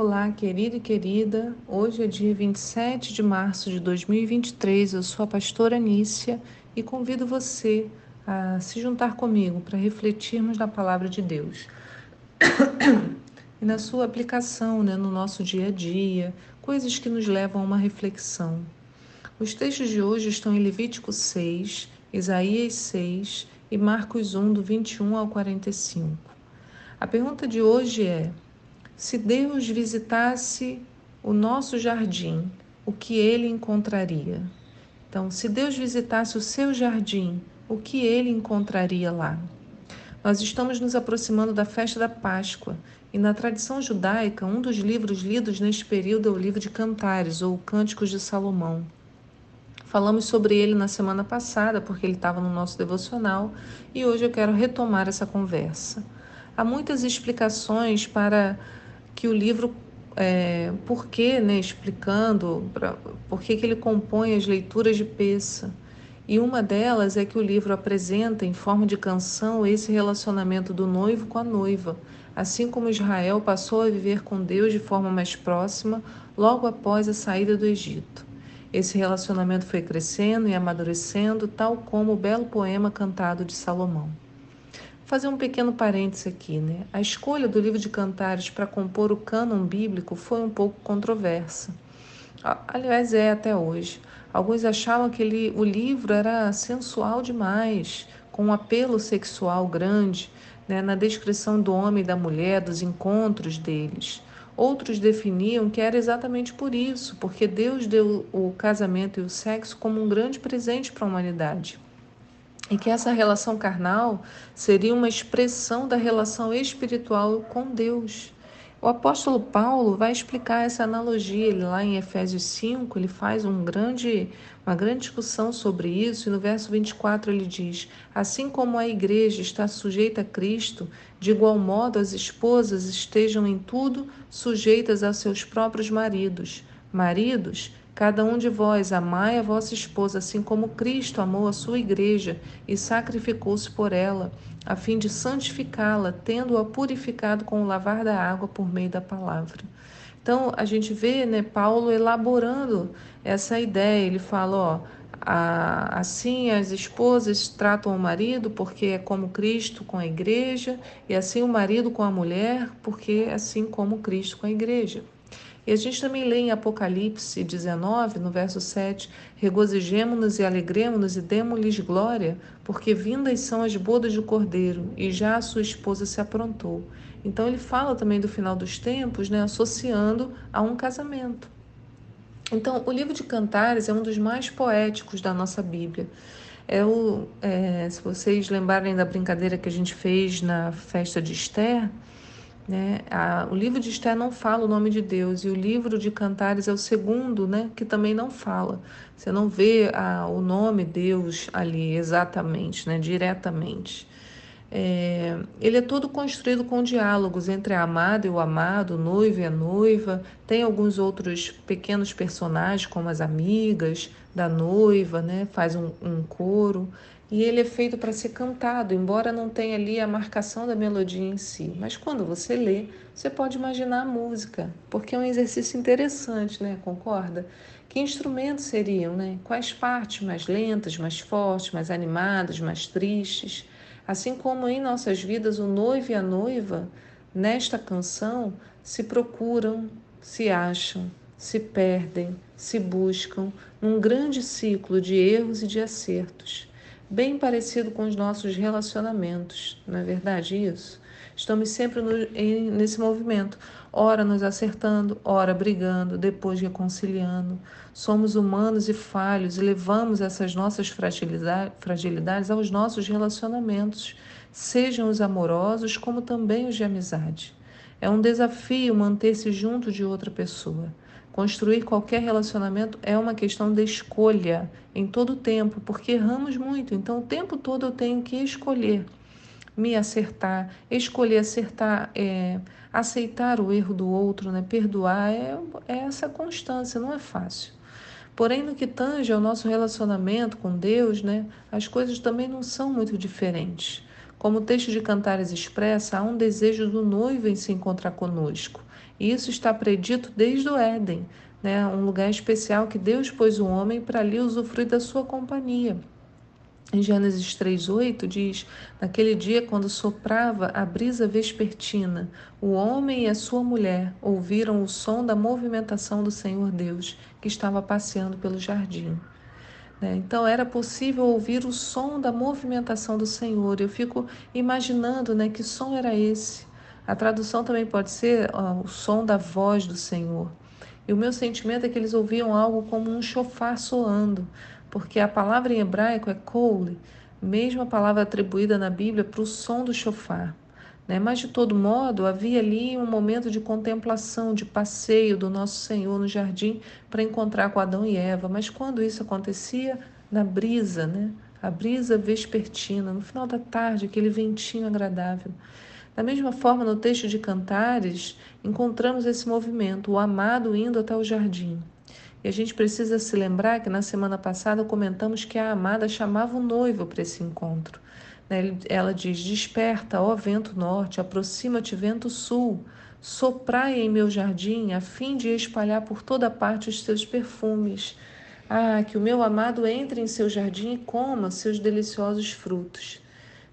Olá, querido e querida. Hoje é dia 27 de março de 2023. Eu sou a pastora Anícia e convido você a se juntar comigo para refletirmos na palavra de Deus e na sua aplicação né, no nosso dia a dia, coisas que nos levam a uma reflexão. Os textos de hoje estão em Levítico 6, Isaías 6 e Marcos 1, do 21 ao 45. A pergunta de hoje é se Deus visitasse o nosso jardim, o que ele encontraria? Então, se Deus visitasse o seu jardim, o que ele encontraria lá? Nós estamos nos aproximando da festa da Páscoa e na tradição judaica, um dos livros lidos neste período é o livro de Cantares ou Cânticos de Salomão. Falamos sobre ele na semana passada, porque ele estava no nosso devocional, e hoje eu quero retomar essa conversa. Há muitas explicações para que o livro, é, por né, explicando pra, por que, que ele compõe as leituras de peça. E uma delas é que o livro apresenta, em forma de canção, esse relacionamento do noivo com a noiva, assim como Israel passou a viver com Deus de forma mais próxima logo após a saída do Egito. Esse relacionamento foi crescendo e amadurecendo, tal como o belo poema cantado de Salomão fazer um pequeno parêntese aqui, né? A escolha do livro de Cantares para compor o cânon bíblico foi um pouco controversa. Aliás, é até hoje. Alguns achavam que ele, o livro era sensual demais, com um apelo sexual grande né, na descrição do homem e da mulher, dos encontros deles. Outros definiam que era exatamente por isso, porque Deus deu o casamento e o sexo como um grande presente para a humanidade e que essa relação carnal seria uma expressão da relação espiritual com Deus. O apóstolo Paulo vai explicar essa analogia ele, lá em Efésios 5, ele faz um grande, uma grande discussão sobre isso, e no verso 24 ele diz: Assim como a igreja está sujeita a Cristo, de igual modo as esposas estejam em tudo sujeitas a seus próprios maridos. Maridos, Cada um de vós amai a vossa esposa, assim como Cristo amou a sua igreja e sacrificou-se por ela, a fim de santificá-la, tendo-a purificado com o lavar da água por meio da palavra. Então, a gente vê né, Paulo elaborando essa ideia. Ele fala: ó, a, assim as esposas tratam o marido, porque é como Cristo com a igreja, e assim o marido com a mulher, porque é assim como Cristo com a igreja. E a gente também lê em Apocalipse 19, no verso 7, regozijemo-nos e alegremos-nos e demos-lhes glória, porque vindas são as bodas do Cordeiro, e já a sua esposa se aprontou. Então ele fala também do final dos tempos, né, associando a um casamento. Então, o livro de Cantares é um dos mais poéticos da nossa Bíblia. É o, é, se vocês lembrarem da brincadeira que a gente fez na festa de Esther, né? A, o livro de Esther não fala o nome de Deus e o livro de Cantares é o segundo, né, que também não fala. Você não vê a, o nome Deus ali exatamente, né, diretamente. É, ele é todo construído com diálogos entre a amada e o amado, o noivo e a noiva. Tem alguns outros pequenos personagens, como as amigas da noiva, né? faz um, um coro e ele é feito para ser cantado, embora não tenha ali a marcação da melodia em si. Mas quando você lê, você pode imaginar a música, porque é um exercício interessante, né? Concorda? Que instrumentos seriam, né? Quais partes mais lentas, mais fortes, mais animadas, mais tristes? Assim como em nossas vidas o noivo e a noiva, nesta canção, se procuram, se acham, se perdem, se buscam num grande ciclo de erros e de acertos bem parecido com os nossos relacionamentos, não é verdade isso? Estamos sempre no, em, nesse movimento, ora nos acertando, ora brigando, depois reconciliando. Somos humanos e falhos e levamos essas nossas fragilidades aos nossos relacionamentos, sejam os amorosos como também os de amizade. É um desafio manter-se junto de outra pessoa. Construir qualquer relacionamento é uma questão de escolha em todo o tempo, porque erramos muito. Então, o tempo todo eu tenho que escolher me acertar, escolher acertar, é, aceitar o erro do outro, né? perdoar, é, é essa constância, não é fácil. Porém, no que tange ao nosso relacionamento com Deus, né, as coisas também não são muito diferentes. Como o texto de Cantares expressa, há um desejo do noivo em se encontrar conosco. Isso está predito desde o Éden, né? um lugar especial que Deus pôs o homem para ali usufruir da sua companhia. Em Gênesis 3:8 diz: Naquele dia, quando soprava a brisa vespertina, o homem e a sua mulher ouviram o som da movimentação do Senhor Deus, que estava passeando pelo jardim. Né? Então era possível ouvir o som da movimentação do Senhor. Eu fico imaginando né, que som era esse. A tradução também pode ser ó, o som da voz do Senhor. E o meu sentimento é que eles ouviam algo como um chofar soando, porque a palavra em hebraico é koule, mesma palavra atribuída na Bíblia para o som do chofar. Né? Mas, de todo modo, havia ali um momento de contemplação, de passeio do nosso Senhor no jardim para encontrar com Adão e Eva. Mas quando isso acontecia? Na brisa, né? a brisa vespertina, no final da tarde, aquele ventinho agradável. Da mesma forma, no texto de Cantares, encontramos esse movimento, o amado indo até o jardim. E a gente precisa se lembrar que na semana passada comentamos que a amada chamava o noivo para esse encontro. Né? Ela diz: Desperta, ó vento norte, aproxima-te, vento sul, soprai em meu jardim, a fim de espalhar por toda parte os seus perfumes. Ah, que o meu amado entre em seu jardim e coma seus deliciosos frutos.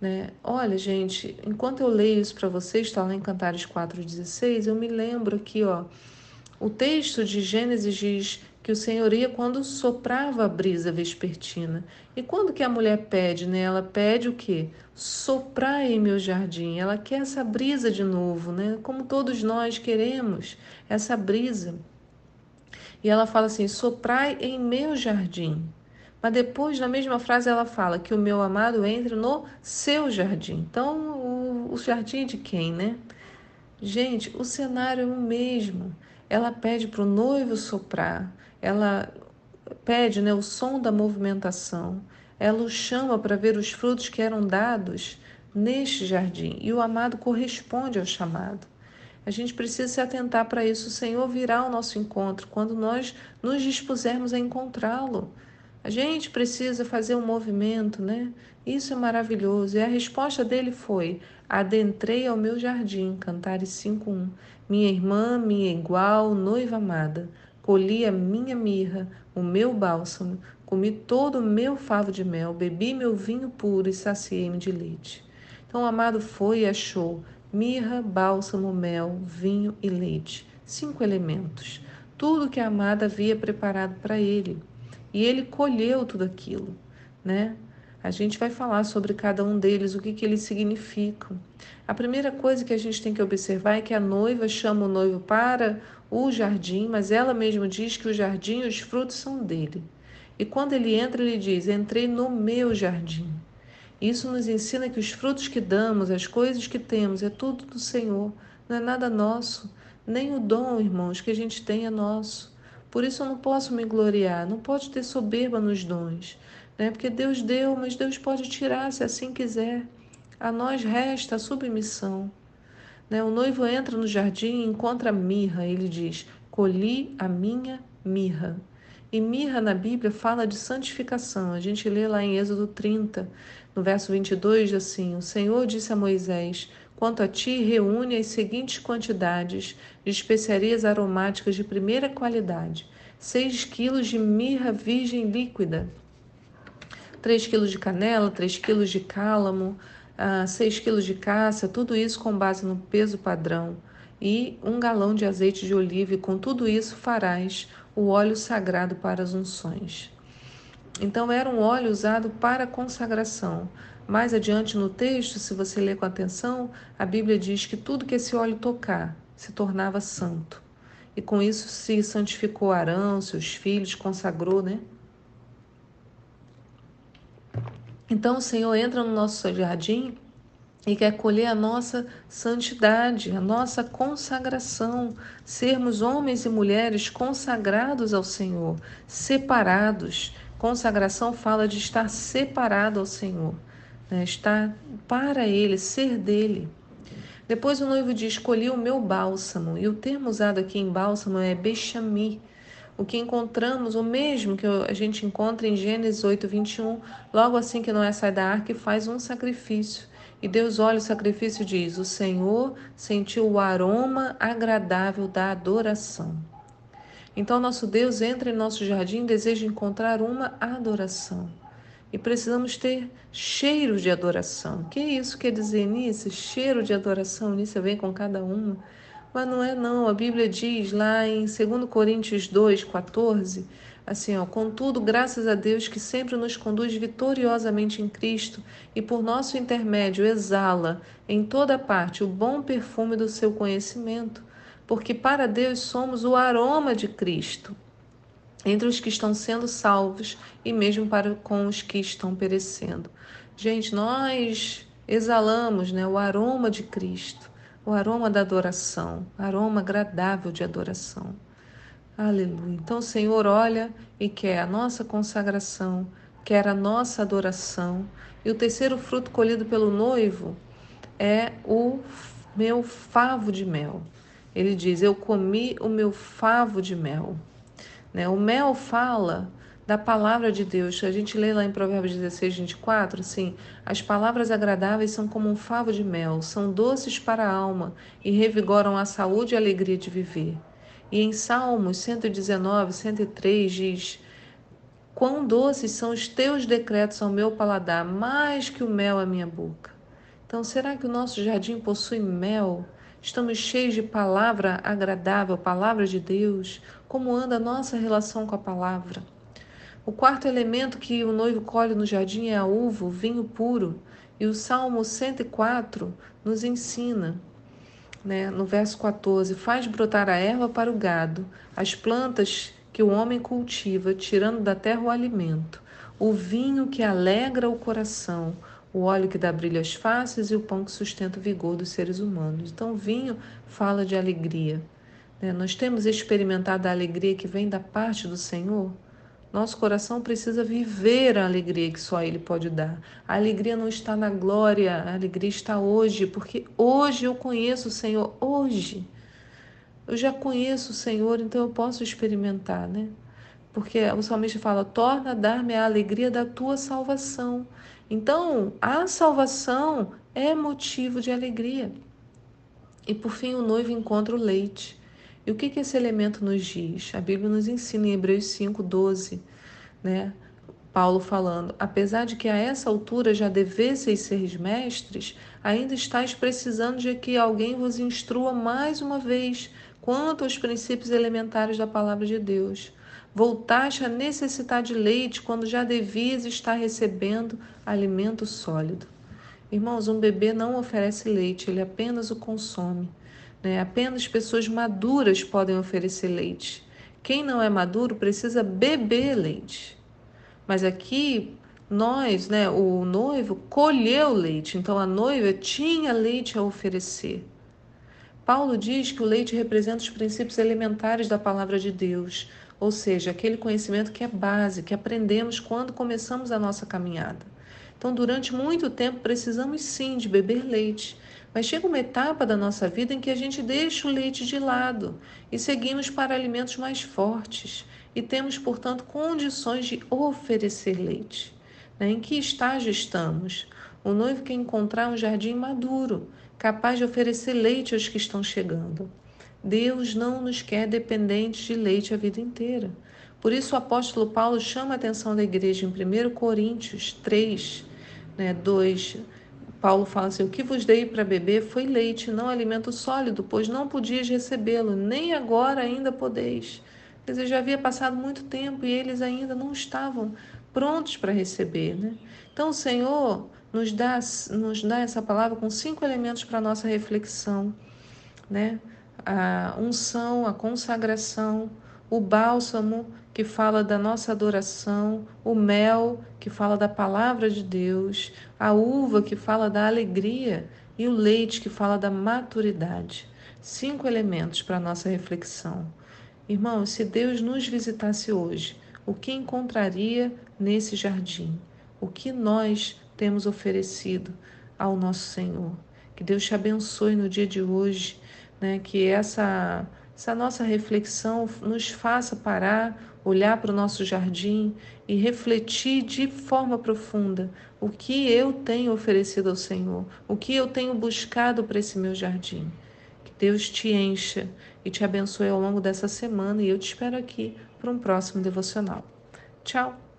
Né? Olha, gente, enquanto eu leio isso para vocês, está lá em Cantares 4,16, eu me lembro aqui, ó, o texto de Gênesis diz que o Senhor ia quando soprava a brisa vespertina. E quando que a mulher pede, né? Ela pede o quê? Soprar em meu jardim. Ela quer essa brisa de novo, né? Como todos nós queremos essa brisa. E ela fala assim: soprai em meu jardim. Mas depois, na mesma frase, ela fala que o meu amado entre no seu jardim. Então, o, o jardim de quem, né? Gente, o cenário é o mesmo. Ela pede para o noivo soprar, ela pede né, o som da movimentação, ela o chama para ver os frutos que eram dados neste jardim e o amado corresponde ao chamado. A gente precisa se atentar para isso. O Senhor virá ao nosso encontro quando nós nos dispusermos a encontrá-lo. A gente precisa fazer um movimento, né? Isso é maravilhoso. E a resposta dele foi: Adentrei ao meu jardim, Cantares 5:1. Minha irmã, minha igual, noiva amada, colhi a minha mirra, o meu bálsamo, comi todo o meu favo de mel, bebi meu vinho puro e saciei-me de leite. Então o amado foi e achou mirra, bálsamo, mel, vinho e leite, cinco elementos, tudo que a amada havia preparado para ele. E ele colheu tudo aquilo, né? A gente vai falar sobre cada um deles, o que, que eles significam. A primeira coisa que a gente tem que observar é que a noiva chama o noivo para o jardim, mas ela mesma diz que o jardim e os frutos são dele. E quando ele entra, ele diz: Entrei no meu jardim. Isso nos ensina que os frutos que damos, as coisas que temos, é tudo do Senhor, não é nada nosso. Nem o dom, irmãos, que a gente tem é nosso. Por isso eu não posso me gloriar, não pode ter soberba nos dons né? porque Deus deu, mas Deus pode tirar se assim quiser. A nós resta a submissão. Né? O noivo entra no jardim e encontra mirra. Ele diz: Colhi a minha mirra. E mirra na Bíblia fala de santificação. A gente lê lá em Êxodo 30, no verso 22, assim: O Senhor disse a Moisés: Quanto a ti, reúne as seguintes quantidades de especiarias aromáticas de primeira qualidade: seis quilos de mirra virgem líquida, 3 quilos de canela, 3 quilos de cálamo, 6 ah, quilos de cássia, tudo isso com base no peso padrão, e um galão de azeite de oliva, e com tudo isso farás o óleo sagrado para as unções. Então, era um óleo usado para consagração. Mais adiante no texto, se você ler com atenção, a Bíblia diz que tudo que esse óleo tocar se tornava santo. E com isso se santificou Arão, seus filhos, consagrou, né? Então o Senhor entra no nosso jardim e quer colher a nossa santidade, a nossa consagração, sermos homens e mulheres consagrados ao Senhor, separados. Consagração fala de estar separado ao Senhor, né? estar para Ele, ser dele. Depois o noivo diz: Escolhi o meu bálsamo, e o termo usado aqui em bálsamo é bechami, o que encontramos, o mesmo que a gente encontra em Gênesis 8, 21, logo assim que Noé sai da arca e faz um sacrifício. E Deus olha o sacrifício e diz: O Senhor sentiu o aroma agradável da adoração. Então, nosso Deus entra em nosso jardim e deseja encontrar uma adoração. E precisamos ter cheiros de adoração. O que isso quer dizer, Nícia? Cheiro de adoração, Nícia vem com cada uma. Mas não é não, a Bíblia diz lá em 2 Coríntios 2, 14, assim, ó, contudo, graças a Deus que sempre nos conduz vitoriosamente em Cristo e por nosso intermédio exala em toda parte o bom perfume do seu conhecimento, porque para Deus somos o aroma de Cristo entre os que estão sendo salvos e mesmo para com os que estão perecendo. Gente, nós exalamos, né, o aroma de Cristo o aroma da adoração, aroma agradável de adoração. Aleluia. Então o Senhor olha e quer a nossa consagração, quer a nossa adoração. E o terceiro fruto colhido pelo noivo é o meu favo de mel. Ele diz: Eu comi o meu favo de mel. Né? O mel fala da palavra de Deus. A gente lê lá em Provérbios 16, 24, assim: As palavras agradáveis são como um favo de mel, são doces para a alma e revigoram a saúde e a alegria de viver. E em Salmos 119, 103 diz: Quão doces são os teus decretos ao meu paladar, mais que o mel à minha boca. Então, será que o nosso jardim possui mel? Estamos cheios de palavra agradável, palavra de Deus? Como anda a nossa relação com a palavra? O quarto elemento que o noivo colhe no jardim é a uva, o vinho puro. E o Salmo 104 nos ensina, né, no verso 14: faz brotar a erva para o gado, as plantas que o homem cultiva, tirando da terra o alimento, o vinho que alegra o coração, o óleo que dá brilho às faces e o pão que sustenta o vigor dos seres humanos. Então, o vinho fala de alegria. Né? Nós temos experimentado a alegria que vem da parte do Senhor. Nosso coração precisa viver a alegria que só Ele pode dar. A alegria não está na glória, a alegria está hoje, porque hoje eu conheço o Senhor, hoje. Eu já conheço o Senhor, então eu posso experimentar, né? Porque o salmista fala: torna a dar-me a alegria da tua salvação. Então, a salvação é motivo de alegria. E por fim, o noivo encontra o leite. E o que, que esse elemento nos diz? A Bíblia nos ensina em Hebreus 5, 12, né? Paulo falando: apesar de que a essa altura já devesseis ser mestres, ainda estáis precisando de que alguém vos instrua mais uma vez quanto aos princípios elementares da palavra de Deus. Voltaste a necessitar de leite quando já devias estar recebendo alimento sólido. Irmãos, um bebê não oferece leite, ele apenas o consome. Né? Apenas pessoas maduras podem oferecer leite. Quem não é maduro precisa beber leite. Mas aqui nós, né, o noivo colheu leite, então a noiva tinha leite a oferecer. Paulo diz que o leite representa os princípios elementares da palavra de Deus, ou seja, aquele conhecimento que é base, que aprendemos quando começamos a nossa caminhada. Então, durante muito tempo, precisamos sim de beber leite, mas chega uma etapa da nossa vida em que a gente deixa o leite de lado e seguimos para alimentos mais fortes e temos, portanto, condições de oferecer leite. Né? Em que estágio estamos? O noivo quer encontrar um jardim maduro, capaz de oferecer leite aos que estão chegando. Deus não nos quer dependentes de leite a vida inteira. Por isso o apóstolo Paulo chama a atenção da igreja em 1 Coríntios 3, né, 2, Paulo fala assim: O que vos dei para beber foi leite, não alimento sólido, pois não podias recebê-lo, nem agora ainda podeis. Quer dizer, já havia passado muito tempo e eles ainda não estavam prontos para receber. Né? Então, o Senhor nos dá, nos dá essa palavra com cinco elementos para a nossa reflexão: né? A unção, a consagração, o bálsamo, que fala da nossa adoração, o mel, que fala da palavra de Deus, a uva, que fala da alegria, e o leite, que fala da maturidade. Cinco elementos para a nossa reflexão. Irmãos, se Deus nos visitasse hoje, o que encontraria nesse jardim? O que nós temos oferecido ao nosso Senhor? Que Deus te abençoe no dia de hoje, né? que essa essa nossa reflexão nos faça parar, olhar para o nosso jardim e refletir de forma profunda o que eu tenho oferecido ao Senhor, o que eu tenho buscado para esse meu jardim. Que Deus te encha e te abençoe ao longo dessa semana e eu te espero aqui para um próximo devocional. Tchau!